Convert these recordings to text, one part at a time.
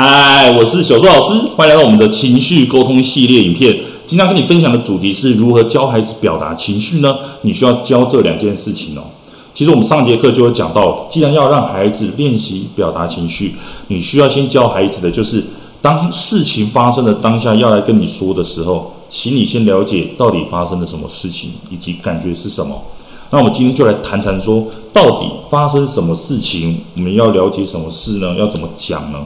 嗨，我是小朱老师，欢迎来到我们的情绪沟通系列影片。今天跟你分享的主题是如何教孩子表达情绪呢？你需要教这两件事情哦。其实我们上节课就有讲到，既然要让孩子练习表达情绪，你需要先教孩子的就是，当事情发生的当下要来跟你说的时候，请你先了解到底发生了什么事情，以及感觉是什么。那我们今天就来谈谈说，到底发生什么事情，我们要了解什么事呢？要怎么讲呢？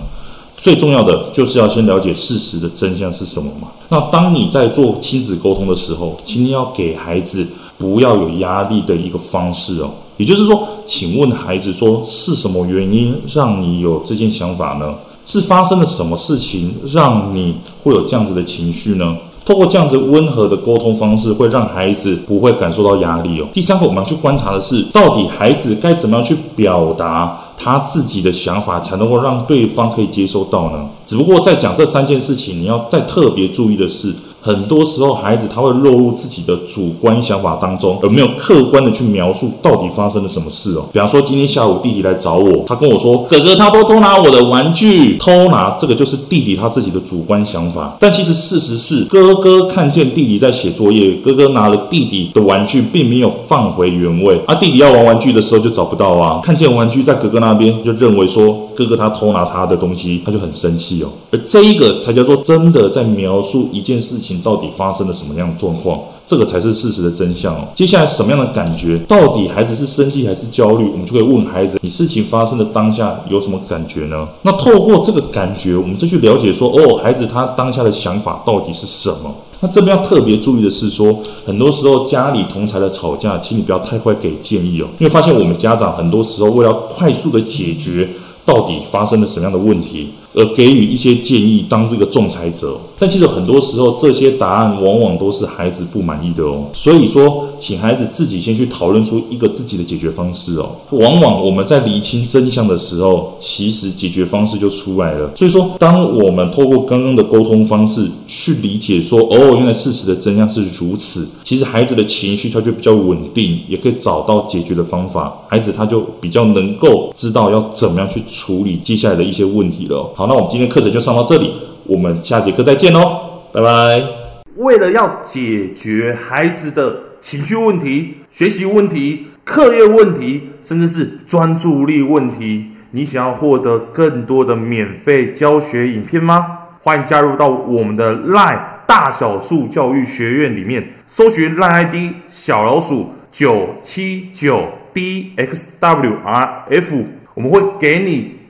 最重要的就是要先了解事实的真相是什么嘛。那当你在做亲子沟通的时候，请你要给孩子不要有压力的一个方式哦。也就是说，请问孩子说，是什么原因让你有这件想法呢？是发生了什么事情让你会有这样子的情绪呢？透过这样子温和的沟通方式，会让孩子不会感受到压力哦。第三个，我们要去观察的是，到底孩子该怎么样去表达他自己的想法，才能够让对方可以接收到呢？只不过在讲这三件事情，你要再特别注意的是。很多时候，孩子他会落入自己的主观想法当中，而没有客观的去描述到底发生了什么事哦。比方说，今天下午弟弟来找我，他跟我说：“哥哥，他都偷拿我的玩具，偷拿。”这个就是弟弟他自己的主观想法。但其实事实是，哥哥看见弟弟在写作业，哥哥拿了弟弟的玩具，并没有放回原位。啊，弟弟要玩玩具的时候就找不到啊，看见玩具在哥哥那边，就认为说哥哥他偷拿他的东西，他就很生气哦。而这一个才叫做真的在描述一件事情。到底发生了什么样的状况？这个才是事实的真相哦。接下来什么样的感觉？到底孩子是生气还是焦虑？我们就可以问孩子：你事情发生的当下有什么感觉呢？那透过这个感觉，我们再去了解说：哦，孩子他当下的想法到底是什么？那这边要特别注意的是说，很多时候家里同才的吵架，请你不要太快给建议哦，因为发现我们家长很多时候为了快速的解决。到底发生了什么样的问题，而给予一些建议，当这个仲裁者。但其实很多时候，这些答案往往都是孩子不满意的哦。所以说，请孩子自己先去讨论出一个自己的解决方式哦。往往我们在厘清真相的时候，其实解决方式就出来了。所以说，当我们透过刚刚的沟通方式去理解说，哦，原来事实的真相是如此，其实孩子的情绪他就比较稳定，也可以找到解决的方法。孩子他就比较能够知道要怎么样去。处理接下来的一些问题了。好，那我们今天课程就上到这里，我们下节课再见喽，拜拜。为了要解决孩子的情绪问题、学习问题、课业问题，甚至是专注力问题，你想要获得更多的免费教学影片吗？欢迎加入到我们的 LINE 大小数教育学院里面，搜寻 LINE ID 小老鼠九七九 dxwrf。我们会给你